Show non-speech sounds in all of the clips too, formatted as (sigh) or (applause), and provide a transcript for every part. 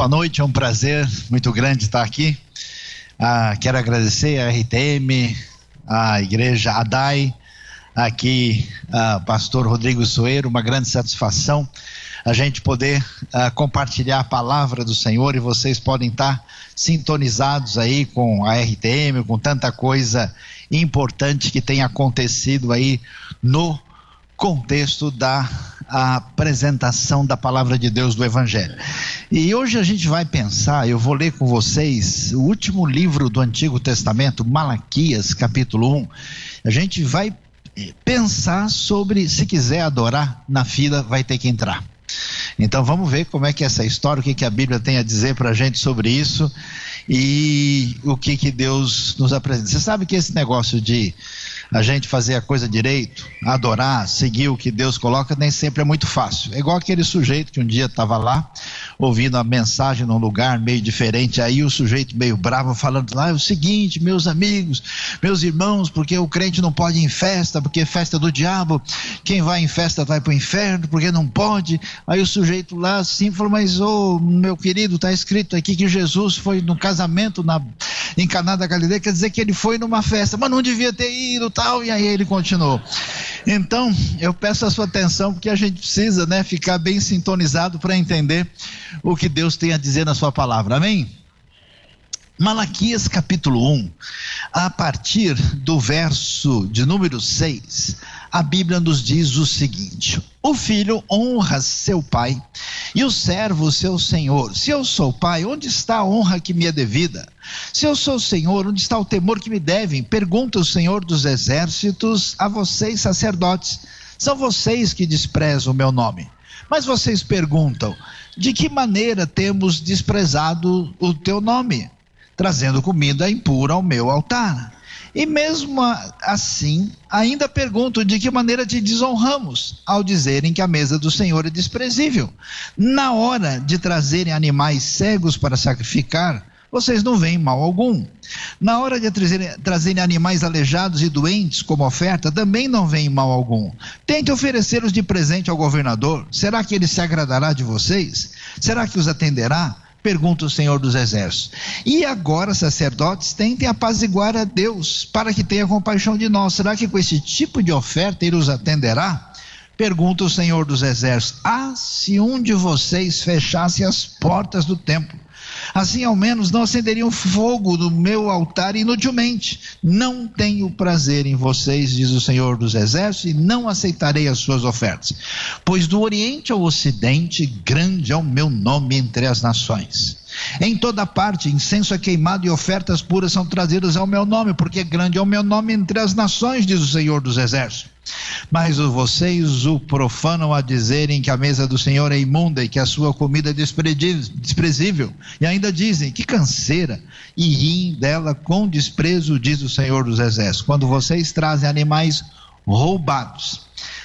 boa noite, é um prazer muito grande estar aqui. Ah, quero agradecer a RTM, a Igreja Adai, aqui, ah, Pastor Rodrigo Soeiro, uma grande satisfação a gente poder ah, compartilhar a palavra do Senhor e vocês podem estar sintonizados aí com a RTM, com tanta coisa importante que tem acontecido aí no contexto da apresentação da palavra de Deus do Evangelho. E hoje a gente vai pensar, eu vou ler com vocês o último livro do Antigo Testamento, Malaquias, capítulo 1. A gente vai eh, pensar sobre se quiser adorar na fila, vai ter que entrar. Então vamos ver como é que é essa história, o que, que a Bíblia tem a dizer para a gente sobre isso e o que, que Deus nos apresenta. Você sabe que esse negócio de a gente fazer a coisa direito, adorar, seguir o que Deus coloca, nem sempre é muito fácil. É igual aquele sujeito que um dia estava lá, ouvindo a mensagem num lugar meio diferente, aí o sujeito meio bravo falando lá, é o seguinte, meus amigos, meus irmãos, porque o crente não pode ir em festa, porque é festa do diabo, quem vai em festa vai para o inferno, porque não pode. Aí o sujeito lá assim falou, mas ô meu querido, está escrito aqui que Jesus foi no casamento na, em Caná da Galileia, quer dizer que ele foi numa festa, mas não devia ter ido, tal, e aí ele continuou. Então, eu peço a sua atenção, porque a gente precisa né, ficar bem sintonizado para entender o que Deus tem a dizer na sua palavra. Amém? Malaquias capítulo 1, a partir do verso de número 6, a Bíblia nos diz o seguinte: O filho honra seu pai e o servo seu senhor. Se eu sou pai, onde está a honra que me é devida? Se eu sou senhor, onde está o temor que me devem? Pergunta o Senhor dos exércitos a vocês, sacerdotes. São vocês que desprezam o meu nome. Mas vocês perguntam: de que maneira temos desprezado o teu nome? trazendo comida impura ao meu altar. E mesmo assim, ainda pergunto de que maneira te desonramos, ao dizerem que a mesa do Senhor é desprezível. Na hora de trazerem animais cegos para sacrificar, vocês não veem mal algum. Na hora de trazerem, animais aleijados e doentes como oferta, também não veem mal algum. Tente oferecê-los de presente ao governador. Será que ele se agradará de vocês? Será que os atenderá? Pergunta o Senhor dos Exércitos. E agora, sacerdotes, tentem apaziguar a Deus, para que tenha compaixão de nós. Será que com esse tipo de oferta ele os atenderá? Pergunta o Senhor dos Exércitos. Ah, se um de vocês fechasse as portas do templo Assim, ao menos, não acenderiam fogo no meu altar inutilmente. Não tenho prazer em vocês, diz o Senhor dos Exércitos, e não aceitarei as suas ofertas. Pois do Oriente ao Ocidente, grande é o meu nome entre as nações. Em toda parte, incenso é queimado e ofertas puras são trazidas ao meu nome, porque grande é o meu nome entre as nações, diz o Senhor dos Exércitos. Mas vocês o profanam a dizerem que a mesa do Senhor é imunda e que a sua comida é desprezível. E ainda dizem que canseira e riem dela com desprezo, diz o Senhor dos Exércitos. Quando vocês trazem animais roubados,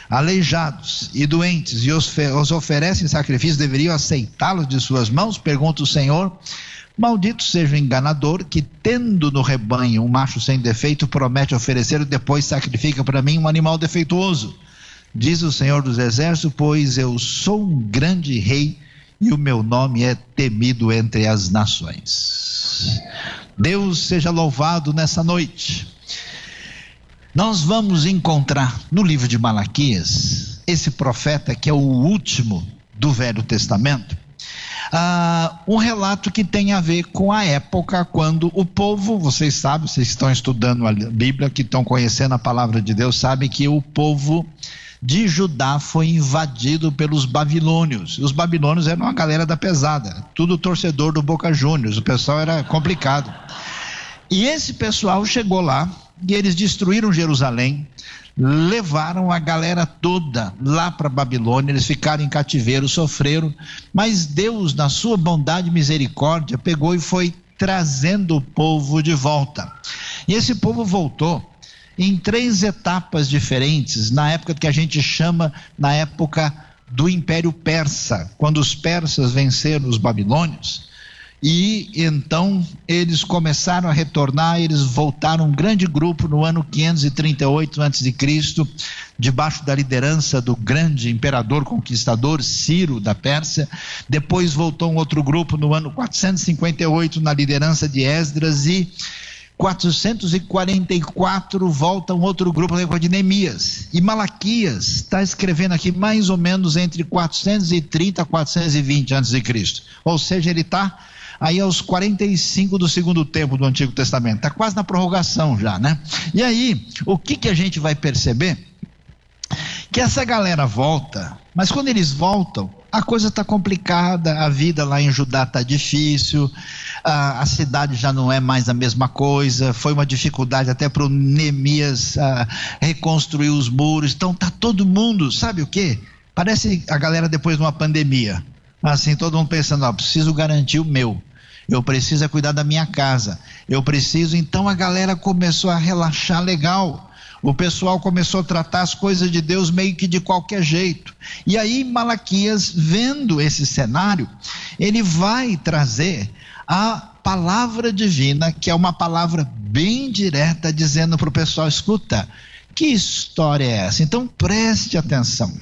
aleijados e doentes e os oferecem sacrifício, deveriam aceitá-los de suas mãos? Pergunta o Senhor. Maldito seja o enganador que, tendo no rebanho um macho sem defeito, promete oferecer e depois sacrifica para mim um animal defeituoso. Diz o Senhor dos Exércitos: Pois eu sou um grande rei e o meu nome é temido entre as nações. Deus seja louvado nessa noite. Nós vamos encontrar no livro de Malaquias esse profeta que é o último do Velho Testamento ah, um relato que tem a ver com a época quando o povo, vocês sabem, vocês estão estudando a Bíblia, que estão conhecendo a palavra de Deus, sabem que o povo de Judá foi invadido pelos babilônios. Os babilônios eram uma galera da pesada, tudo torcedor do Boca Juniors, o pessoal era complicado. E esse pessoal chegou lá e eles destruíram Jerusalém, levaram a galera toda lá para Babilônia, eles ficaram em cativeiro, sofreram, mas Deus, na sua bondade e misericórdia, pegou e foi trazendo o povo de volta. E esse povo voltou em três etapas diferentes, na época que a gente chama, na época do Império Persa, quando os persas venceram os babilônios. E então eles começaram a retornar, eles voltaram um grande grupo no ano 538 a.C., debaixo da liderança do grande imperador conquistador Ciro da Pérsia. Depois voltou um outro grupo no ano 458 na liderança de Esdras e 444 volta um outro grupo de Neemias. E Malaquias está escrevendo aqui mais ou menos entre 430 a 420 a.C. Ou seja, ele está aí aos 45 do segundo tempo do Antigo Testamento. Está quase na prorrogação já, né? E aí, o que, que a gente vai perceber? Que essa galera volta, mas quando eles voltam, a coisa está complicada, a vida lá em Judá está difícil, a, a, cidade já não é mais a mesma coisa, foi uma dificuldade até para o Neemias a, reconstruir os muros, então está todo mundo, sabe o que? Parece a galera depois de uma pandemia, assim, todo mundo pensando, ó, preciso garantir o meu, eu preciso é cuidar da minha casa, eu preciso, então a galera começou a relaxar legal, o pessoal começou a tratar as coisas de Deus meio que de qualquer jeito. E aí, Malaquias, vendo esse cenário, ele vai trazer a palavra divina, que é uma palavra bem direta, dizendo para o pessoal: escuta, que história é essa? Então preste atenção.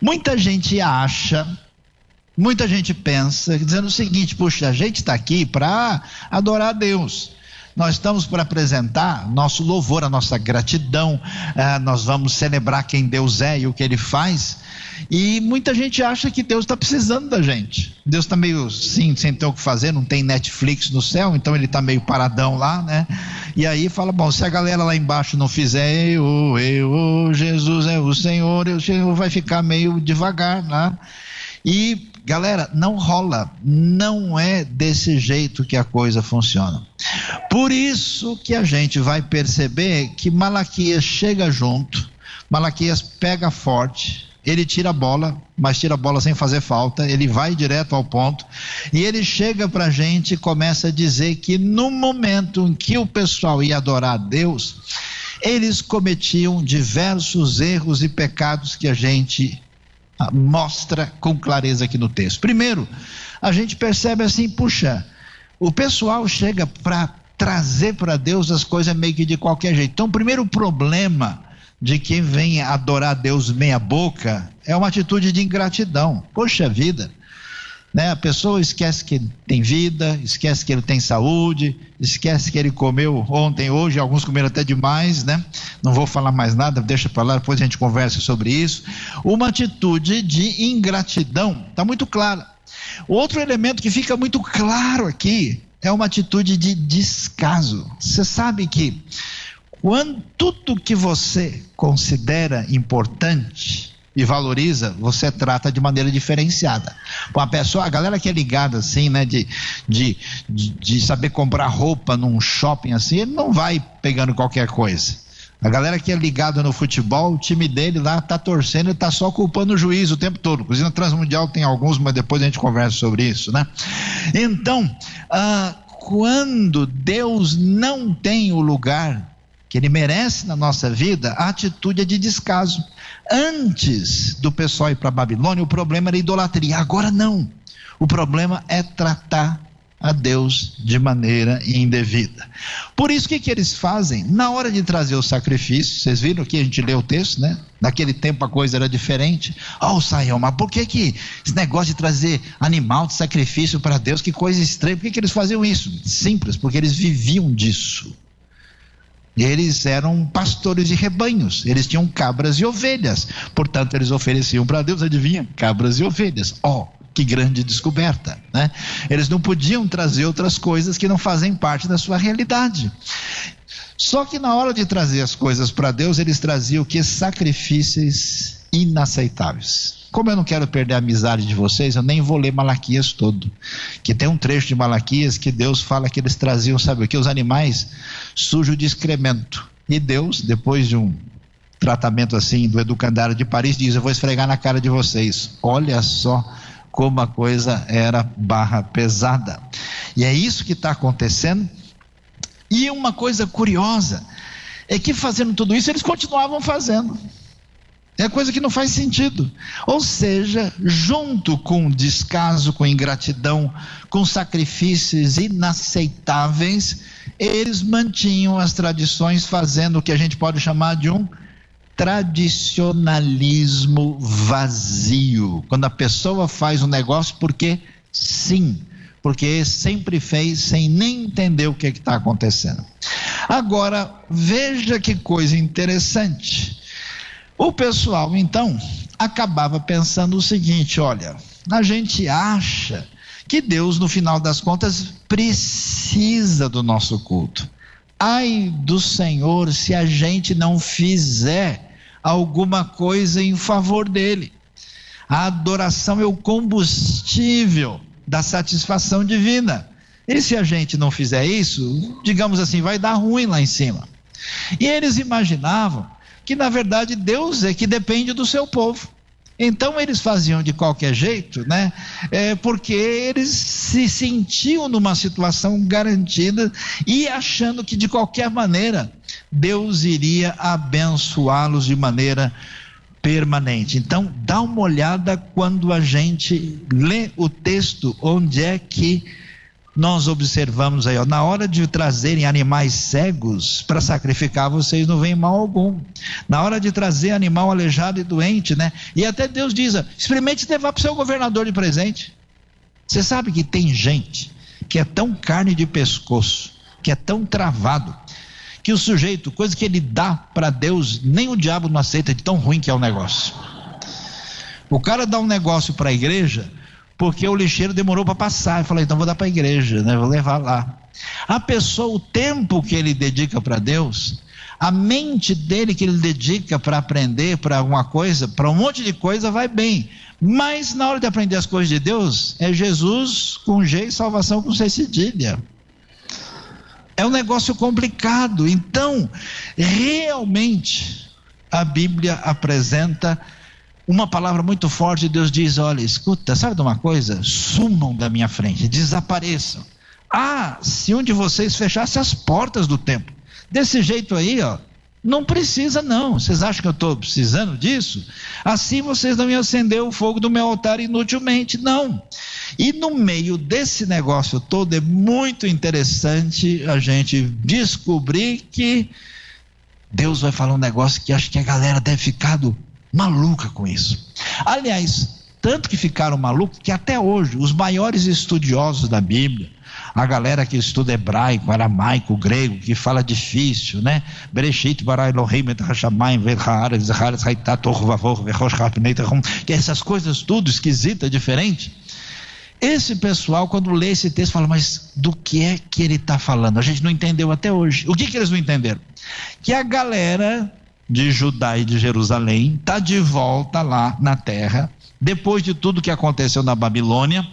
Muita gente acha Muita gente pensa, dizendo o seguinte: puxa, a gente está aqui para adorar a Deus nós estamos para apresentar nosso louvor, a nossa gratidão, eh, nós vamos celebrar quem Deus é e o que Ele faz. E muita gente acha que Deus está precisando da gente. Deus está meio sim, sem ter o que fazer, não tem Netflix no céu, então ele está meio paradão lá, né? E aí fala: bom, se a galera lá embaixo não fizer eu, eu, Jesus é o Senhor, o Senhor vai ficar meio devagar. Né? E Galera, não rola, não é desse jeito que a coisa funciona. Por isso que a gente vai perceber que Malaquias chega junto, Malaquias pega forte, ele tira a bola, mas tira a bola sem fazer falta, ele vai direto ao ponto, e ele chega para a gente e começa a dizer que no momento em que o pessoal ia adorar a Deus, eles cometiam diversos erros e pecados que a gente mostra com clareza aqui no texto. Primeiro, a gente percebe assim, puxa, o pessoal chega para trazer para Deus as coisas meio que de qualquer jeito. Então, o primeiro problema de quem vem adorar Deus meia boca é uma atitude de ingratidão. Poxa vida, né? A pessoa esquece que tem vida, esquece que ele tem saúde, esquece que ele comeu ontem, hoje, alguns comeram até demais, né? Não vou falar mais nada, deixa para lá, depois a gente conversa sobre isso. Uma atitude de ingratidão, está muito clara. Outro elemento que fica muito claro aqui é uma atitude de descaso. Você sabe que quando tudo que você considera importante, e valoriza, você trata de maneira diferenciada. Uma pessoa, a galera que é ligada assim, né, de, de, de saber comprar roupa num shopping assim, ele não vai pegando qualquer coisa. A galera que é ligada no futebol, o time dele lá tá torcendo e tá só culpando o juiz o tempo todo. Inclusive na Transmundial tem alguns, mas depois a gente conversa sobre isso, né? Então, ah, quando Deus não tem o lugar que ele merece na nossa vida, a atitude é de descaso. Antes do pessoal ir para a Babilônia, o problema era idolatria. Agora não. O problema é tratar a Deus de maneira indevida. Por isso, o que, que eles fazem? Na hora de trazer o sacrifício, vocês viram que a gente leu o texto, né? Naquele tempo a coisa era diferente. Oh, Saião, mas por que, que esse negócio de trazer animal de sacrifício para Deus, que coisa estranha, por que, que eles faziam isso? Simples, porque eles viviam disso. Eles eram pastores de rebanhos, eles tinham cabras e ovelhas, portanto, eles ofereciam para Deus, adivinha? Cabras e ovelhas. Ó, oh, que grande descoberta, né? Eles não podiam trazer outras coisas que não fazem parte da sua realidade. Só que na hora de trazer as coisas para Deus, eles traziam o que? Sacrifícios inaceitáveis. Como eu não quero perder a amizade de vocês, eu nem vou ler Malaquias todo. Que tem um trecho de Malaquias que Deus fala que eles traziam, sabe o que? Os animais sujos de excremento. E Deus, depois de um tratamento assim do educandário de Paris, diz: Eu vou esfregar na cara de vocês. Olha só como a coisa era barra pesada. E é isso que está acontecendo. E uma coisa curiosa é que fazendo tudo isso, eles continuavam fazendo. É coisa que não faz sentido. Ou seja, junto com descaso, com ingratidão, com sacrifícios inaceitáveis, eles mantinham as tradições, fazendo o que a gente pode chamar de um tradicionalismo vazio. Quando a pessoa faz um negócio porque sim, porque sempre fez sem nem entender o que está acontecendo. Agora, veja que coisa interessante. O pessoal, então, acabava pensando o seguinte: olha, a gente acha que Deus, no final das contas, precisa do nosso culto. Ai do Senhor se a gente não fizer alguma coisa em favor dele. A adoração é o combustível da satisfação divina. E se a gente não fizer isso, digamos assim, vai dar ruim lá em cima. E eles imaginavam que na verdade Deus é que depende do seu povo. Então eles faziam de qualquer jeito, né? É, porque eles se sentiam numa situação garantida e achando que de qualquer maneira Deus iria abençoá-los de maneira permanente. Então, dá uma olhada quando a gente lê o texto, onde é que nós observamos aí, ó, na hora de trazerem animais cegos para sacrificar, vocês não veem mal algum. Na hora de trazer animal aleijado e doente, né? E até Deus diz: experimente levar para o seu governador de presente. Você sabe que tem gente que é tão carne de pescoço, que é tão travado, que o sujeito, coisa que ele dá para Deus, nem o diabo não aceita de tão ruim que é o negócio. O cara dá um negócio para a igreja porque o lixeiro demorou para passar. Eu falei, então vou dar para a igreja, né? vou levar lá. A pessoa, o tempo que ele dedica para Deus, a mente dele que ele dedica para aprender para alguma coisa, para um monte de coisa, vai bem. Mas na hora de aprender as coisas de Deus, é Jesus com G e salvação com C cedilha. É um negócio complicado. Então, realmente, a Bíblia apresenta uma palavra muito forte, Deus diz: olha, escuta, sabe de uma coisa? Sumam da minha frente, desapareçam. Ah, se um de vocês fechasse as portas do templo, desse jeito aí, ó, não precisa não. Vocês acham que eu estou precisando disso? Assim vocês não iam acender o fogo do meu altar inutilmente, não. E no meio desse negócio todo é muito interessante a gente descobrir que Deus vai falar um negócio que acho que a galera deve ficar maluca com isso. Aliás, tanto que ficaram malucos que até hoje os maiores estudiosos da Bíblia, a galera que estuda hebraico, aramaico, grego, que fala difícil, né? Bereshit que essas coisas tudo esquisita, diferente. Esse pessoal, quando lê esse texto, fala, mas do que é que ele está falando? A gente não entendeu até hoje. O que, que eles não entenderam? Que a galera de Judá e de Jerusalém está de volta lá na terra, depois de tudo que aconteceu na Babilônia.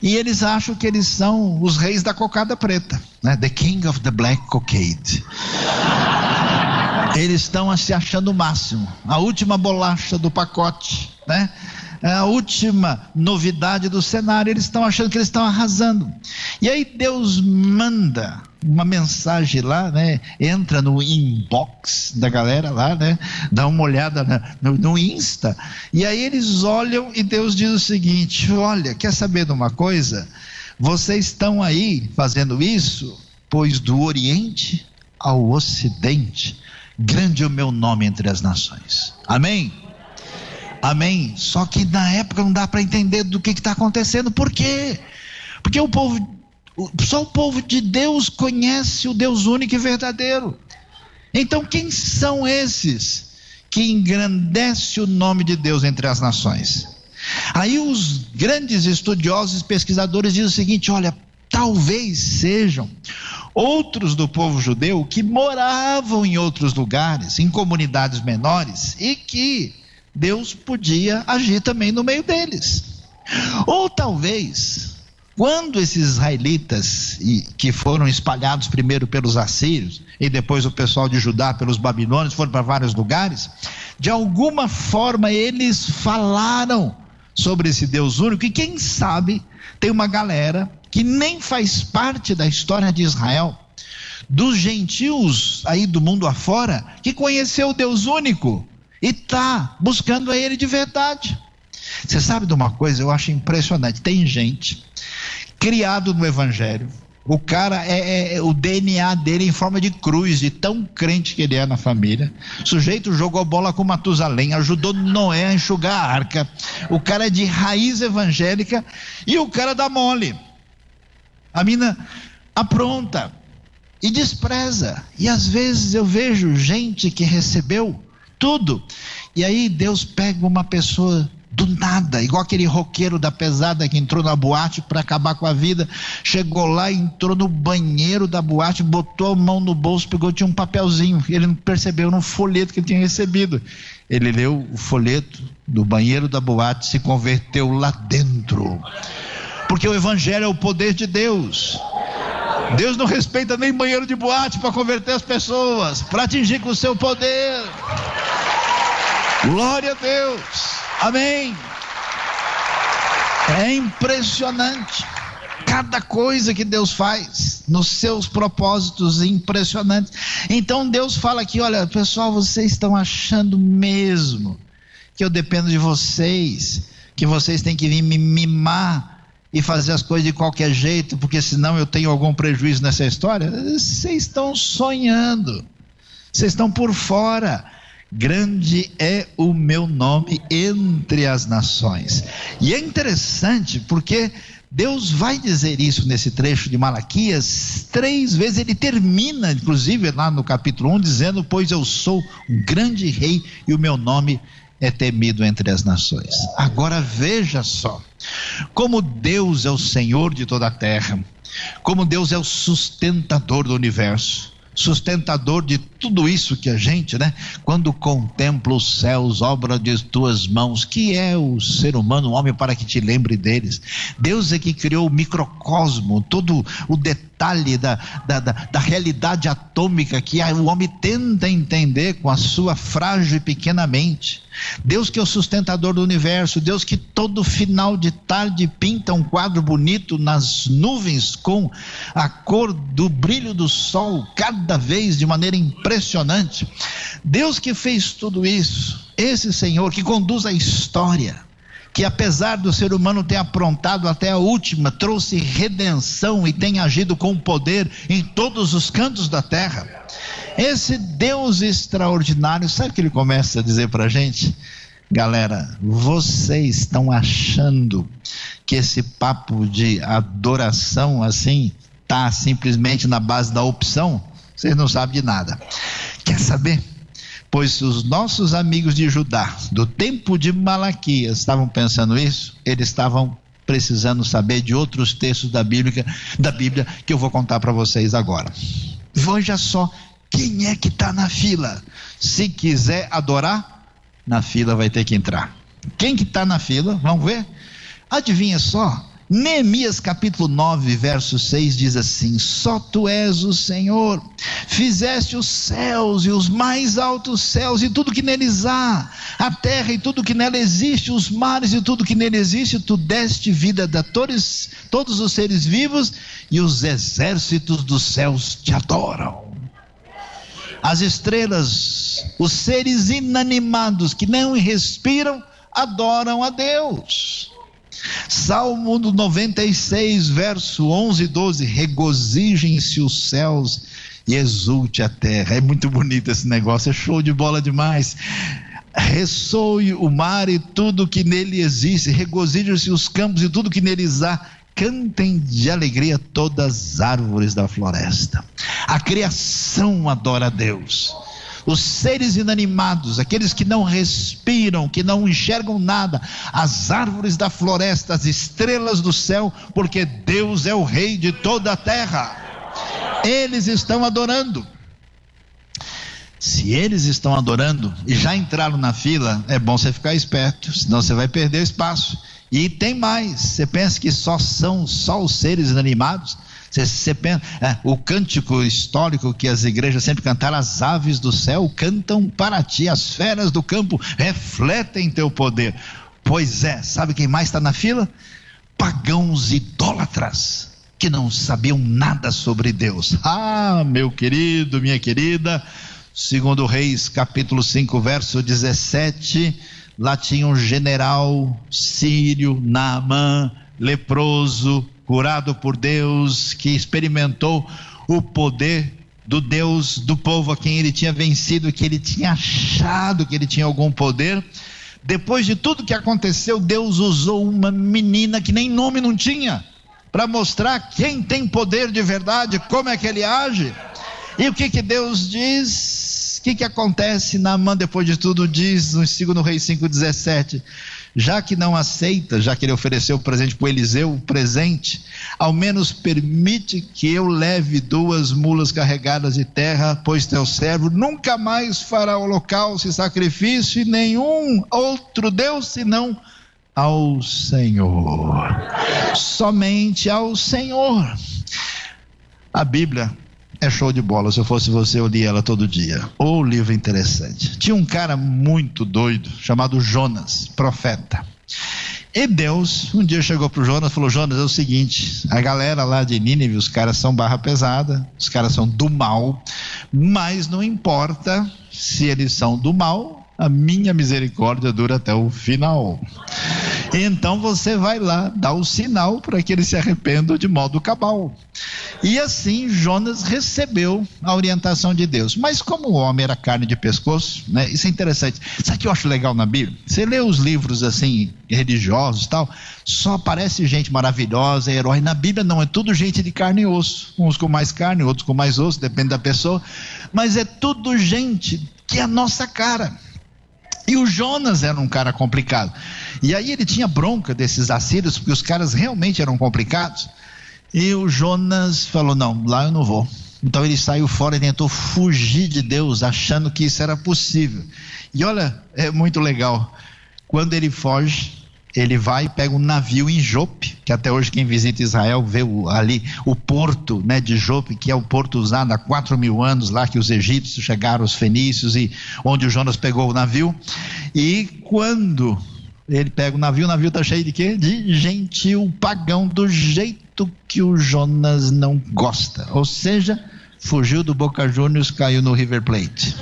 E eles acham que eles são os reis da cocada preta, né? The King of the Black Cockade. (laughs) Eles estão se achando o máximo, a última bolacha do pacote, né? A última novidade do cenário, eles estão achando que eles estão arrasando. E aí Deus manda uma mensagem lá, né? Entra no inbox da galera lá, né? Dá uma olhada na, no, no, Insta. E aí eles olham e Deus diz o seguinte: Olha, quer saber de uma coisa? Vocês estão aí fazendo isso, pois do Oriente ao Ocidente, grande é o meu nome entre as nações. Amém? Amém? Só que na época não dá para entender do que está acontecendo. Por quê? Porque o povo só o povo de Deus conhece o Deus único e verdadeiro. Então, quem são esses que engrandece o nome de Deus entre as nações? Aí os grandes estudiosos e pesquisadores dizem o seguinte: olha, talvez sejam outros do povo judeu que moravam em outros lugares, em comunidades menores, e que Deus podia agir também no meio deles. Ou talvez quando esses israelitas, que foram espalhados primeiro pelos assírios e depois o pessoal de Judá pelos babilônios, foram para vários lugares, de alguma forma eles falaram sobre esse Deus único, e quem sabe tem uma galera que nem faz parte da história de Israel, dos gentios aí do mundo afora, que conheceu o Deus único e está buscando a Ele de verdade. Você sabe de uma coisa? Eu acho impressionante. Tem gente criado no Evangelho. O cara é, é, é o DNA dele em forma de cruz, de tão crente que ele é na família. O sujeito jogou bola com Matusalém, ajudou Noé a enxugar a arca. O cara é de raiz evangélica e o cara dá mole. A mina apronta e despreza. E às vezes eu vejo gente que recebeu tudo. E aí Deus pega uma pessoa do nada, igual aquele roqueiro da pesada que entrou na boate para acabar com a vida, chegou lá, entrou no banheiro da boate, botou a mão no bolso, pegou tinha um papelzinho, ele não percebeu no folheto que ele tinha recebido. Ele leu o folheto do banheiro da boate, se converteu lá dentro. Porque o evangelho é o poder de Deus. Deus não respeita nem banheiro de boate para converter as pessoas, para atingir com o seu poder. Glória a Deus. Amém. É impressionante. Cada coisa que Deus faz nos seus propósitos impressionantes. Então Deus fala aqui: olha, pessoal, vocês estão achando mesmo que eu dependo de vocês, que vocês têm que vir me mimar e fazer as coisas de qualquer jeito, porque senão eu tenho algum prejuízo nessa história? Vocês estão sonhando, vocês estão por fora. Grande é o meu nome entre as nações. E é interessante porque Deus vai dizer isso nesse trecho de Malaquias três vezes. Ele termina, inclusive, lá no capítulo 1, dizendo: Pois eu sou um grande rei e o meu nome é temido entre as nações. Agora veja só, como Deus é o Senhor de toda a terra, como Deus é o sustentador do universo sustentador de tudo isso que a gente, né, quando contempla os céus, obra de tuas mãos, que é o ser humano, o homem para que te lembre deles. Deus é que criou o microcosmo, todo o detalhe da, da, da, da realidade atômica que o homem tenta entender com a sua frágil e pequena mente. Deus que é o sustentador do universo, Deus que todo final de tarde pinta um quadro bonito nas nuvens com a cor do brilho do sol, cada vez de maneira impressionante. Deus que fez tudo isso, esse Senhor que conduz a história, que apesar do ser humano ter aprontado até a última, trouxe redenção e tem agido com poder em todos os cantos da terra. Esse Deus extraordinário, sabe o que ele começa a dizer para a gente? Galera, vocês estão achando que esse papo de adoração assim tá simplesmente na base da opção? Vocês não sabem de nada. Quer saber? Pois os nossos amigos de Judá, do tempo de Malaquias, estavam pensando isso, eles estavam precisando saber de outros textos da Bíblia, da Bíblia que eu vou contar para vocês agora. Veja só quem é que está na fila. Se quiser adorar, na fila vai ter que entrar. Quem que está na fila? Vamos ver? Adivinha só? Neemias capítulo 9, verso 6 diz assim: Só tu és o Senhor, fizeste os céus e os mais altos céus e tudo que neles há, a terra e tudo que nela existe, os mares e tudo que nele existe, tu deste vida a todos, todos os seres vivos e os exércitos dos céus te adoram. As estrelas, os seres inanimados que não respiram, adoram a Deus. Salmo 96, verso 11 e 12: Regozijem-se os céus e exulte a terra. É muito bonito esse negócio, é show de bola demais. Ressoe o mar e tudo que nele existe, regozijem-se os campos e tudo que neles há. Cantem de alegria todas as árvores da floresta. A criação adora a Deus os seres inanimados, aqueles que não respiram, que não enxergam nada, as árvores da floresta, as estrelas do céu, porque Deus é o Rei de toda a terra. Eles estão adorando. Se eles estão adorando e já entraram na fila, é bom você ficar esperto, senão você vai perder espaço. E tem mais, você pensa que só são só os seres inanimados? Você, você pensa, é, o cântico histórico que as igrejas sempre cantaram, as aves do céu cantam para ti, as feras do campo refletem teu poder. Pois é, sabe quem mais está na fila? Pagãos idólatras que não sabiam nada sobre Deus. Ah, meu querido, minha querida, Segundo Reis, capítulo 5, verso 17, lá tinha um general sírio, Naamã, leproso, curado por Deus, que experimentou o poder do Deus do povo a quem ele tinha vencido, que ele tinha achado que ele tinha algum poder. Depois de tudo que aconteceu, Deus usou uma menina que nem nome não tinha, para mostrar quem tem poder de verdade, como é que ele age. E o que que Deus diz? O que que acontece? Naamã, depois de tudo, diz no 2 Reis 5,17: já que não aceita, já que ele ofereceu o presente para Eliseu, o presente, ao menos permite que eu leve duas mulas carregadas de terra, pois teu servo nunca mais fará holocausto e sacrifício e nenhum outro Deus senão ao Senhor. Somente ao Senhor. A Bíblia é show de bola. Se eu fosse você, eu lia ela todo dia. Ou livro interessante. Tinha um cara muito doido chamado Jonas, profeta. E Deus um dia chegou para o Jonas e falou: Jonas, é o seguinte, a galera lá de Nínive, os caras são barra pesada, os caras são do mal, mas não importa se eles são do mal, a minha misericórdia dura até o final. Então você vai lá dar o sinal para que eles se arrependam de modo cabal. E assim Jonas recebeu a orientação de Deus. Mas como o homem era carne de pescoço, né, isso é interessante. Sabe o que eu acho legal na Bíblia? Você lê os livros assim, religiosos tal, só aparece gente maravilhosa, herói. Na Bíblia não, é tudo gente de carne e osso. Uns com mais carne, outros com mais osso, depende da pessoa. Mas é tudo gente que é a nossa cara. E o Jonas era um cara complicado. E aí ele tinha bronca desses assírios, porque os caras realmente eram complicados. E o Jonas falou: Não, lá eu não vou. Então ele saiu fora e tentou fugir de Deus, achando que isso era possível. E olha, é muito legal. Quando ele foge, ele vai e pega um navio em Jope, que até hoje quem visita Israel vê o, ali o porto né, de Jope, que é o porto usado há quatro mil anos, lá que os egípcios chegaram, os fenícios, e onde o Jonas pegou o navio. E quando ele pega o navio, o navio está cheio de quê? De gentil pagão, do jeito que o Jonas não gosta. Ou seja, fugiu do Boca Juniors, caiu no River Plate.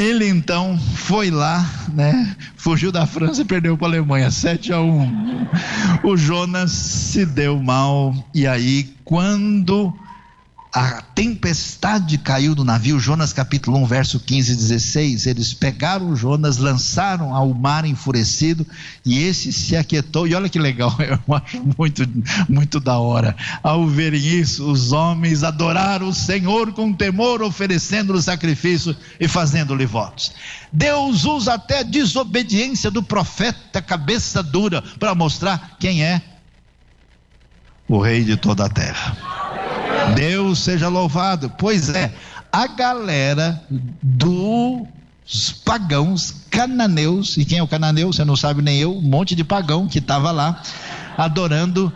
Ele então foi lá, né? Fugiu da França e perdeu para a Alemanha, 7 a 1. O Jonas se deu mal e aí quando a tempestade caiu do navio, Jonas capítulo 1, verso 15 e 16. Eles pegaram Jonas, lançaram ao mar enfurecido, e esse se aquietou. E olha que legal, (laughs) eu acho muito, muito da hora. Ao verem isso, os homens adoraram o Senhor com temor, oferecendo-lhe sacrifício e fazendo-lhe votos. Deus usa até a desobediência do profeta, cabeça dura, para mostrar quem é o rei de toda a terra. Deus seja louvado. Pois é, a galera dos pagãos cananeus, e quem é o cananeu? Você não sabe nem eu, um monte de pagão que estava lá adorando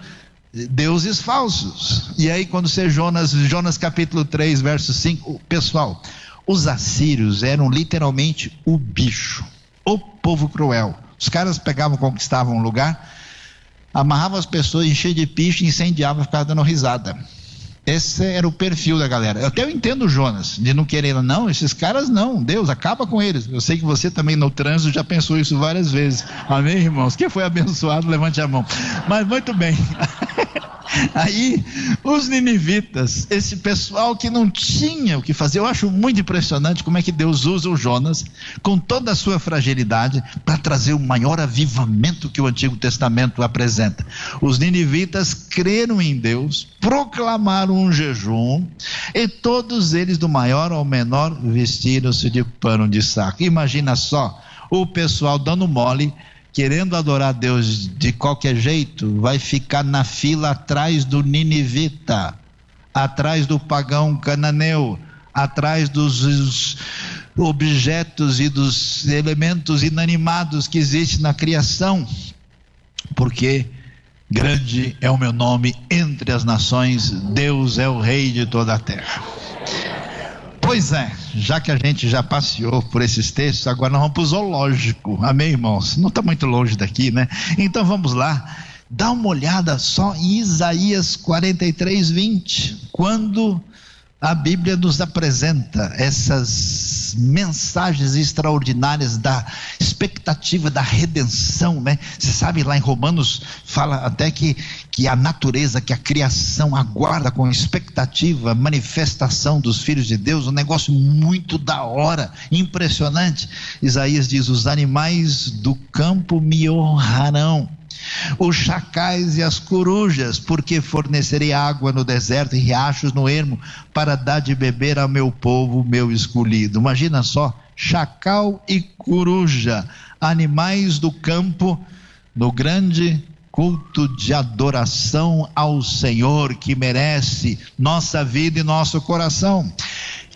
deuses falsos. E aí, quando você Jonas, Jonas capítulo 3, verso 5, pessoal, os assírios eram literalmente o bicho, o povo cruel. Os caras pegavam, conquistavam um lugar, amarravam as pessoas, enchiam de picho, incendiavam ficavam dando risada. Esse era o perfil da galera. Até eu entendo o Jonas, de não querer, não, esses caras não, Deus, acaba com eles. Eu sei que você também no trânsito já pensou isso várias vezes. Amém, irmãos? Quem foi abençoado, levante a mão. Mas muito bem. (laughs) Aí, os ninivitas, esse pessoal que não tinha o que fazer, eu acho muito impressionante como é que Deus usa o Jonas, com toda a sua fragilidade, para trazer o maior avivamento que o Antigo Testamento apresenta. Os ninivitas creram em Deus, proclamaram um jejum, e todos eles, do maior ao menor, vestiram-se de pano de saco. Imagina só, o pessoal dando mole querendo adorar Deus de qualquer jeito, vai ficar na fila atrás do ninivita, atrás do pagão cananeu, atrás dos objetos e dos elementos inanimados que existem na criação, porque grande é o meu nome entre as nações, Deus é o rei de toda a terra. Pois é, já que a gente já passeou por esses textos, agora nós vamos para o zoológico. Amém, irmãos? Não está muito longe daqui, né? Então vamos lá. Dá uma olhada só em Isaías 43, 20. Quando a Bíblia nos apresenta essas mensagens extraordinárias da expectativa da redenção, né? Você sabe lá em Romanos fala até que, que a natureza, que a criação aguarda com expectativa manifestação dos filhos de Deus, um negócio muito da hora, impressionante. Isaías diz: "Os animais do campo me honrarão" os chacais e as corujas, porque fornecerei água no deserto e riachos no ermo, para dar de beber ao meu povo, meu escolhido. Imagina só, chacal e coruja, animais do campo, no grande culto de adoração ao Senhor que merece nossa vida e nosso coração.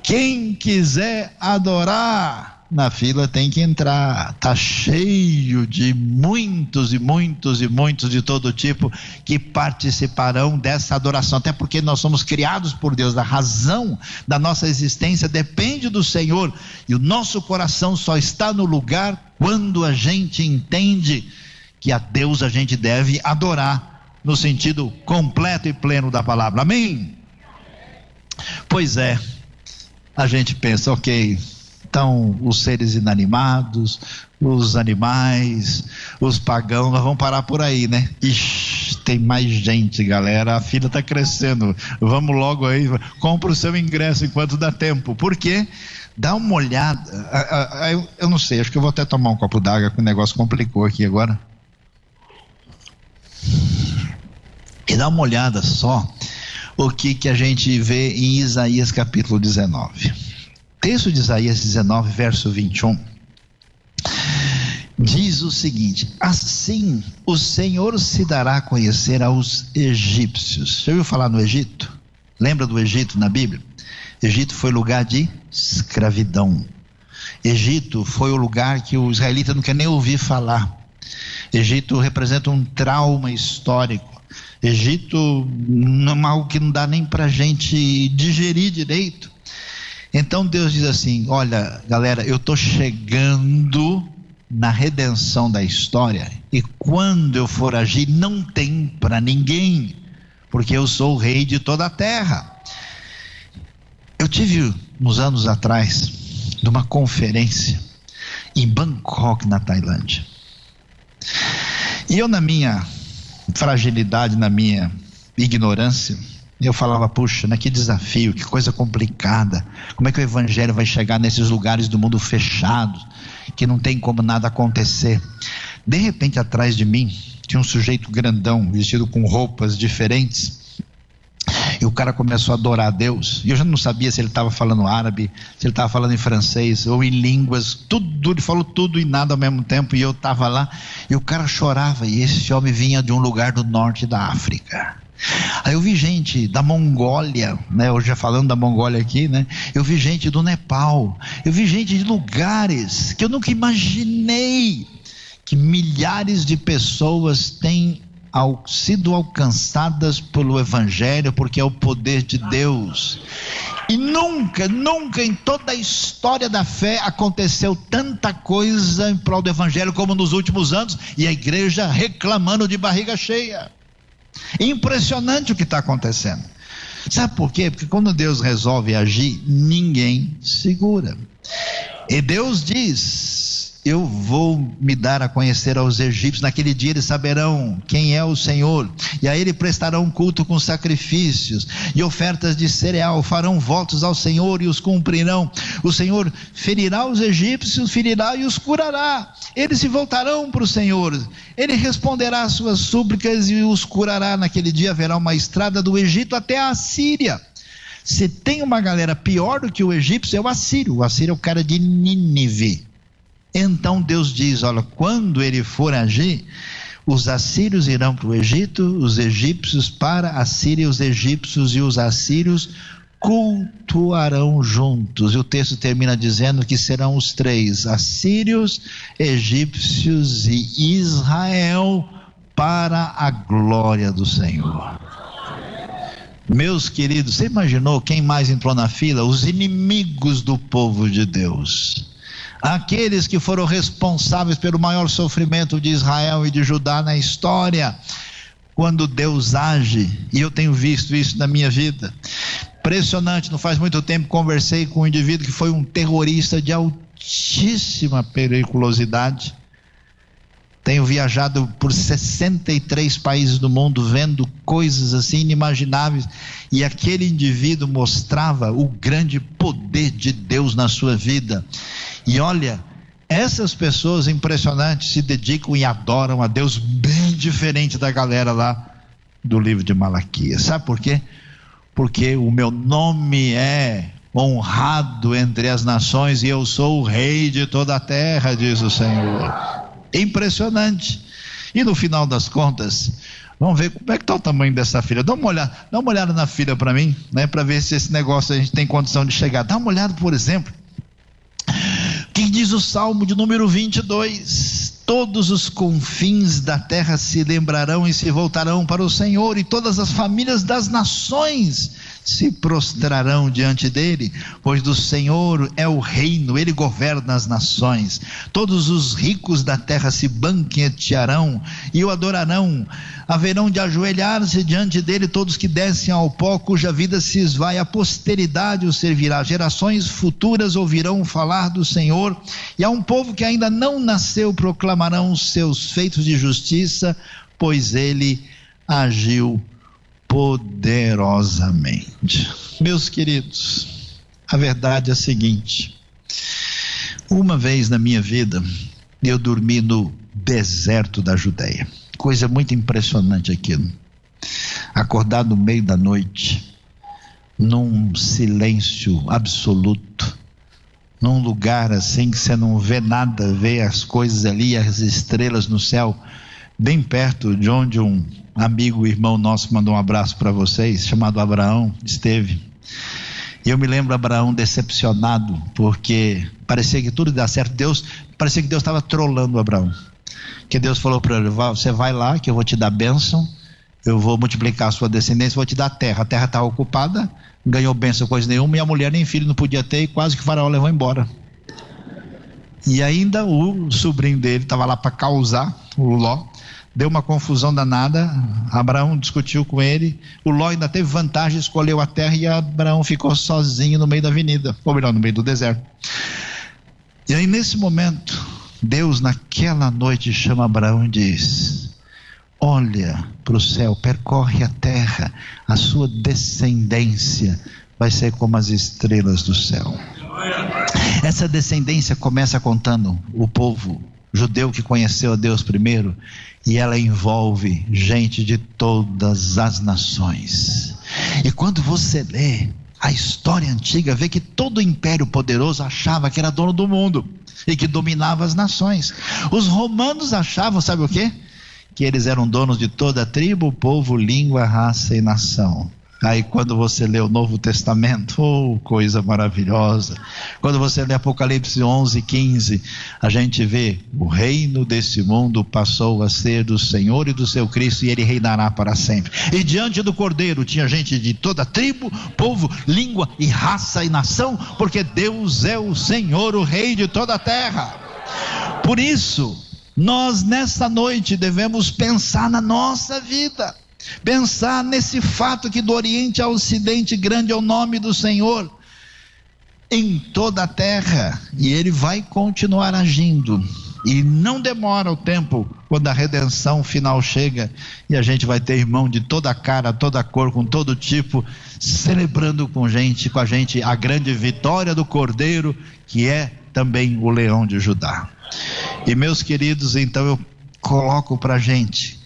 Quem quiser adorar, na fila tem que entrar. Tá cheio de muitos e muitos e muitos de todo tipo que participarão dessa adoração, até porque nós somos criados por Deus, a razão da nossa existência depende do Senhor, e o nosso coração só está no lugar quando a gente entende que a Deus a gente deve adorar no sentido completo e pleno da palavra. Amém. Pois é. A gente pensa, OK, então, os seres inanimados, os animais, os pagãos, nós vamos parar por aí, né? Ixi, tem mais gente, galera. A fila está crescendo. Vamos logo aí, compra o seu ingresso enquanto dá tempo. Por quê? Dá uma olhada. Eu não sei, acho que eu vou até tomar um copo d'água, que o negócio complicou aqui agora. Dá uma olhada só o que, que a gente vê em Isaías capítulo 19 texto de Isaías 19, verso 21, diz o seguinte: Assim o Senhor se dará a conhecer aos egípcios. Você ouviu falar no Egito? Lembra do Egito na Bíblia? Egito foi lugar de escravidão. Egito foi o lugar que o israelita não quer nem ouvir falar. Egito representa um trauma histórico. Egito não é algo que não dá nem para a gente digerir direito. Então Deus diz assim: Olha, galera, eu estou chegando na redenção da história, e quando eu for agir, não tem para ninguém, porque eu sou o rei de toda a terra. Eu tive uns anos atrás, numa conferência em Bangkok, na Tailândia. E eu, na minha fragilidade, na minha ignorância, eu falava, puxa, né, que desafio, que coisa complicada. Como é que o evangelho vai chegar nesses lugares do mundo fechado, que não tem como nada acontecer? De repente, atrás de mim, tinha um sujeito grandão, vestido com roupas diferentes. E o cara começou a adorar a Deus. E eu já não sabia se ele estava falando árabe, se ele estava falando em francês ou em línguas. Tudo, ele falou tudo e nada ao mesmo tempo. E eu estava lá. E o cara chorava. E esse homem vinha de um lugar do norte da África. Aí eu vi gente da Mongólia, né? Hoje já falando da Mongólia aqui, né? Eu vi gente do Nepal, eu vi gente de lugares que eu nunca imaginei que milhares de pessoas têm ao, sido alcançadas pelo Evangelho, porque é o poder de Deus. E nunca, nunca em toda a história da fé aconteceu tanta coisa em prol do Evangelho como nos últimos anos, e a igreja reclamando de barriga cheia. Impressionante o que está acontecendo. Sabe por quê? Porque quando Deus resolve agir, ninguém segura. E Deus diz: eu vou me dar a conhecer aos egípcios, naquele dia eles saberão quem é o Senhor, e a ele prestarão culto com sacrifícios e ofertas de cereal, farão votos ao Senhor e os cumprirão. O Senhor ferirá os egípcios, ferirá e os curará. Eles se voltarão para o Senhor, ele responderá às suas súplicas e os curará. Naquele dia haverá uma estrada do Egito até a Síria. Se tem uma galera pior do que o egípcio, é o assírio. O assírio é o cara de Nínive. Então Deus diz: olha, quando ele for agir, os assírios irão para o Egito, os egípcios para a Síria, os egípcios e os assírios cultuarão juntos. E o texto termina dizendo que serão os três: assírios, egípcios e Israel para a glória do Senhor. Meus queridos, você imaginou quem mais entrou na fila? Os inimigos do povo de Deus aqueles que foram responsáveis pelo maior sofrimento de Israel e de Judá na história. Quando Deus age, e eu tenho visto isso na minha vida, Impressionante, não faz muito tempo conversei com um indivíduo que foi um terrorista de altíssima periculosidade. Tenho viajado por 63 países do mundo vendo coisas assim inimagináveis e aquele indivíduo mostrava o grande poder de Deus na sua vida. E olha, essas pessoas impressionantes se dedicam e adoram a Deus bem diferente da galera lá do livro de Malaquias. Sabe por quê? Porque o meu nome é honrado entre as nações e eu sou o rei de toda a terra, diz o Senhor. Impressionante. E no final das contas, vamos ver como é que está o tamanho dessa filha. Dá uma olhada, dá uma olhada na filha para mim, né, para ver se esse negócio a gente tem condição de chegar. Dá uma olhada, por exemplo, que diz o Salmo de número 22 todos os confins da terra se lembrarão e se voltarão para o Senhor, e todas as famílias das nações se prostrarão diante dele, pois do Senhor é o reino, ele governa as nações. Todos os ricos da terra se banquetearão e o adorarão. Haverão de ajoelhar-se diante dele todos que descem ao pó, cuja vida se esvai, a posteridade o servirá. Gerações futuras ouvirão falar do Senhor, e a um povo que ainda não nasceu proclamarão os seus feitos de justiça, pois ele agiu poderosamente. Meus queridos, a verdade é a seguinte: uma vez na minha vida, eu dormi no deserto da Judéia. Coisa muito impressionante aquilo. Acordar no meio da noite, num silêncio absoluto, num lugar assim que você não vê nada, vê as coisas ali, as estrelas no céu, bem perto de onde um amigo, irmão nosso, mandou um abraço para vocês, chamado Abraão, esteve. E eu me lembro Abraão decepcionado, porque parecia que tudo dar certo. Deus, parecia que Deus estava trolando Abraão. Que Deus falou para ele: Você vai lá, que eu vou te dar bênção, eu vou multiplicar a sua descendência, vou te dar terra. A terra está ocupada, ganhou bênção, coisa nenhuma, e a mulher nem filho não podia ter, e quase que o faraó levou embora. E ainda o sobrinho dele estava lá para causar, o Ló, deu uma confusão danada. Abraão discutiu com ele. O Ló ainda teve vantagem, escolheu a terra e Abraão ficou sozinho no meio da avenida, ou melhor, no meio do deserto. E aí, nesse momento, Deus, naquela noite, chama Abraão e diz: Olha para o céu, percorre a terra, a sua descendência vai ser como as estrelas do céu. Essa descendência começa contando o povo judeu que conheceu a Deus primeiro, e ela envolve gente de todas as nações. E quando você lê a história antiga, vê que todo império poderoso achava que era dono do mundo e que dominava as nações. Os romanos achavam, sabe o quê? Que eles eram donos de toda a tribo, povo, língua, raça e nação. Aí quando você lê o Novo Testamento, oh, coisa maravilhosa. Quando você lê Apocalipse 11, 15, a gente vê o reino desse mundo passou a ser do Senhor e do seu Cristo e ele reinará para sempre. E diante do Cordeiro tinha gente de toda tribo, povo, língua e raça e nação, porque Deus é o Senhor, o rei de toda a terra. Por isso, nós nessa noite devemos pensar na nossa vida Pensar nesse fato que do Oriente ao Ocidente grande é o nome do Senhor em toda a terra e ele vai continuar agindo. E não demora o tempo quando a redenção final chega e a gente vai ter irmão de toda cara, toda cor, com todo tipo, celebrando com gente, com a gente a grande vitória do Cordeiro, que é também o leão de Judá. E meus queridos, então eu coloco para gente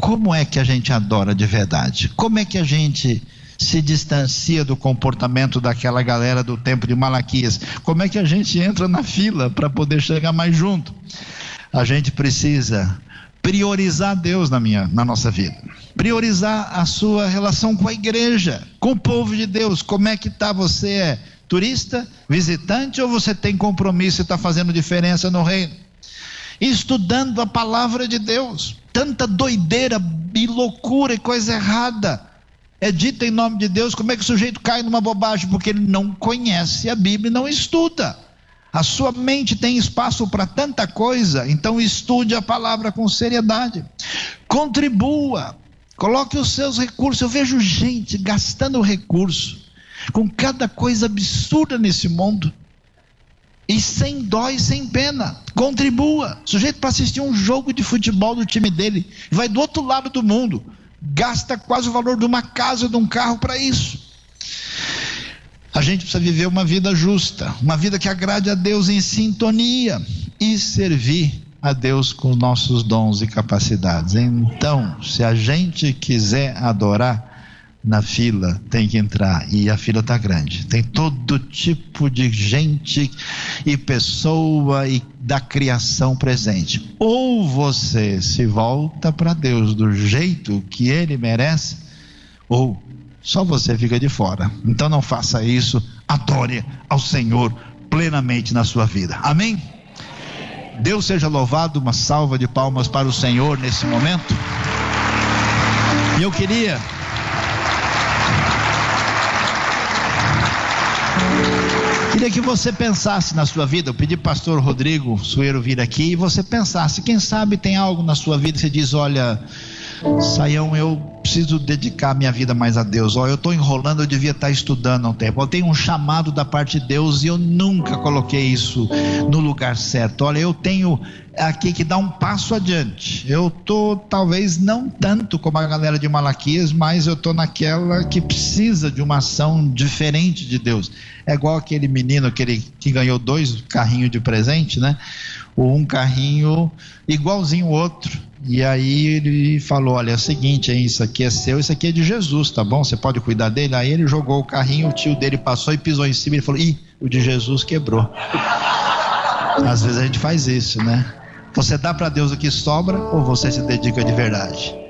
como é que a gente adora de verdade? Como é que a gente se distancia do comportamento daquela galera do tempo de Malaquias? Como é que a gente entra na fila para poder chegar mais junto? A gente precisa priorizar Deus na, minha, na nossa vida, priorizar a sua relação com a igreja, com o povo de Deus. Como é que está? Você é turista, visitante ou você tem compromisso e está fazendo diferença no reino? Estudando a palavra de Deus tanta doideira e loucura e coisa errada é dita em nome de Deus, como é que o sujeito cai numa bobagem? Porque ele não conhece a Bíblia e não estuda. A sua mente tem espaço para tanta coisa, então estude a palavra com seriedade. Contribua, Coloque os seus recursos. Eu vejo gente gastando recurso com cada coisa absurda nesse mundo. E sem dó e sem pena. Contribua. Sujeito para assistir um jogo de futebol do time dele. Vai do outro lado do mundo. Gasta quase o valor de uma casa, de um carro para isso. A gente precisa viver uma vida justa, uma vida que agrade a Deus em sintonia e servir a Deus com nossos dons e capacidades. Então, se a gente quiser adorar, na fila tem que entrar e a fila está grande. Tem todo tipo de gente e pessoa e da criação presente. Ou você se volta para Deus do jeito que Ele merece, ou só você fica de fora. Então não faça isso. Adore ao Senhor plenamente na sua vida. Amém? Deus seja louvado, uma salva de palmas para o Senhor nesse momento. E eu queria. Queria que você pensasse na sua vida. Eu pedi para o pastor Rodrigo Sueiro vir aqui e você pensasse. Quem sabe tem algo na sua vida que você diz: olha, Saião, eu preciso dedicar minha vida mais a Deus. Ó, eu estou enrolando, eu devia estar estudando há um tempo. Eu tenho um chamado da parte de Deus e eu nunca coloquei isso no lugar certo. Olha, eu tenho aqui que dar um passo adiante. Eu estou, talvez não tanto como a galera de Malaquias, mas eu estou naquela que precisa de uma ação diferente de Deus. É igual aquele menino aquele que ganhou dois carrinhos de presente, né? Ou um carrinho igualzinho o outro e aí ele falou: Olha, é o seguinte, hein, isso aqui é seu, isso aqui é de Jesus, tá bom? Você pode cuidar dele? Aí ele jogou o carrinho, o tio dele passou e pisou em cima e falou: Ih, o de Jesus quebrou. (laughs) Às vezes a gente faz isso, né? Você dá para Deus o que sobra ou você se dedica de verdade?